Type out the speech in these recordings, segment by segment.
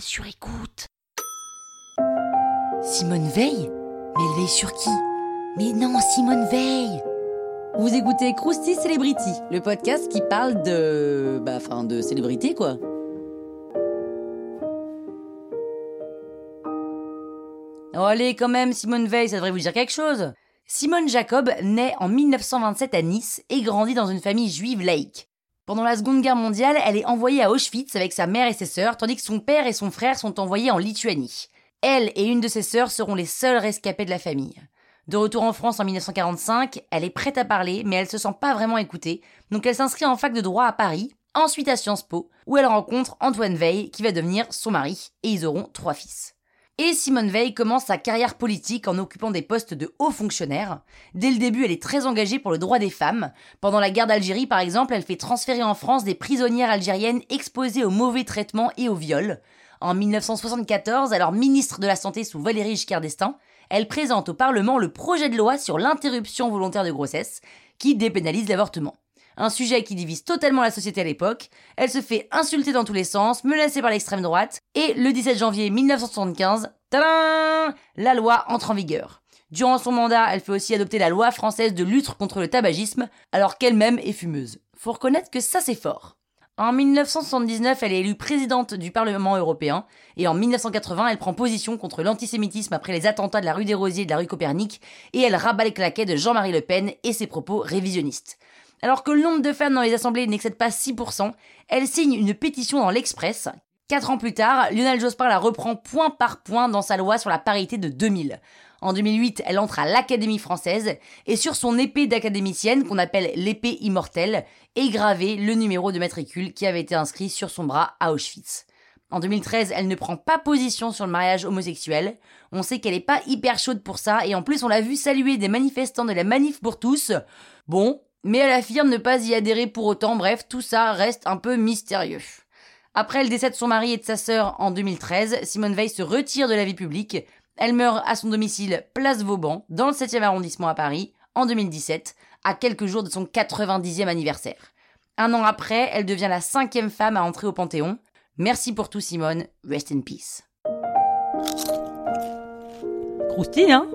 sur écoute. Simone Veil Mais elle veille sur qui? Mais non, Simone Veil Vous écoutez Krusty Celebrity, le podcast qui parle de. Bah, enfin, de célébrité quoi. Oh, allez, quand même, Simone Veil, ça devrait vous dire quelque chose. Simone Jacob naît en 1927 à Nice et grandit dans une famille juive laïque. Pendant la Seconde Guerre mondiale, elle est envoyée à Auschwitz avec sa mère et ses sœurs, tandis que son père et son frère sont envoyés en Lituanie. Elle et une de ses sœurs seront les seules rescapées de la famille. De retour en France en 1945, elle est prête à parler, mais elle se sent pas vraiment écoutée, donc elle s'inscrit en fac de droit à Paris, ensuite à Sciences Po, où elle rencontre Antoine Veil, qui va devenir son mari, et ils auront trois fils. Et Simone Veil commence sa carrière politique en occupant des postes de hauts fonctionnaires. Dès le début, elle est très engagée pour le droit des femmes. Pendant la guerre d'Algérie, par exemple, elle fait transférer en France des prisonnières algériennes exposées au mauvais traitement et au viol. En 1974, alors ministre de la Santé sous Valéry Giscard d'Estaing, elle présente au Parlement le projet de loi sur l'interruption volontaire de grossesse, qui dépénalise l'avortement un sujet qui divise totalement la société à l'époque. Elle se fait insulter dans tous les sens, menacée par l'extrême droite, et le 17 janvier 1975, tadam, la loi entre en vigueur. Durant son mandat, elle fait aussi adopter la loi française de lutte contre le tabagisme, alors qu'elle-même est fumeuse. Faut reconnaître que ça c'est fort. En 1979, elle est élue présidente du Parlement européen, et en 1980, elle prend position contre l'antisémitisme après les attentats de la rue des Rosiers et de la rue Copernic, et elle rabat les claquets de Jean-Marie Le Pen et ses propos révisionnistes. Alors que le nombre de femmes dans les assemblées n'excède pas 6%, elle signe une pétition dans l'Express. Quatre ans plus tard, Lionel Jospin la reprend point par point dans sa loi sur la parité de 2000. En 2008, elle entre à l'Académie française et sur son épée d'académicienne, qu'on appelle l'épée immortelle, est gravé le numéro de matricule qui avait été inscrit sur son bras à Auschwitz. En 2013, elle ne prend pas position sur le mariage homosexuel. On sait qu'elle est pas hyper chaude pour ça et en plus on l'a vu saluer des manifestants de la Manif pour tous. Bon, mais elle affirme ne pas y adhérer pour autant, bref, tout ça reste un peu mystérieux. Après le décès de son mari et de sa sœur en 2013, Simone Veil se retire de la vie publique. Elle meurt à son domicile Place Vauban, dans le 7e arrondissement à Paris, en 2017, à quelques jours de son 90e anniversaire. Un an après, elle devient la cinquième femme à entrer au Panthéon. Merci pour tout Simone, rest in peace. Croustille, hein?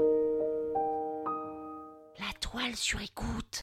La toile sur écoute.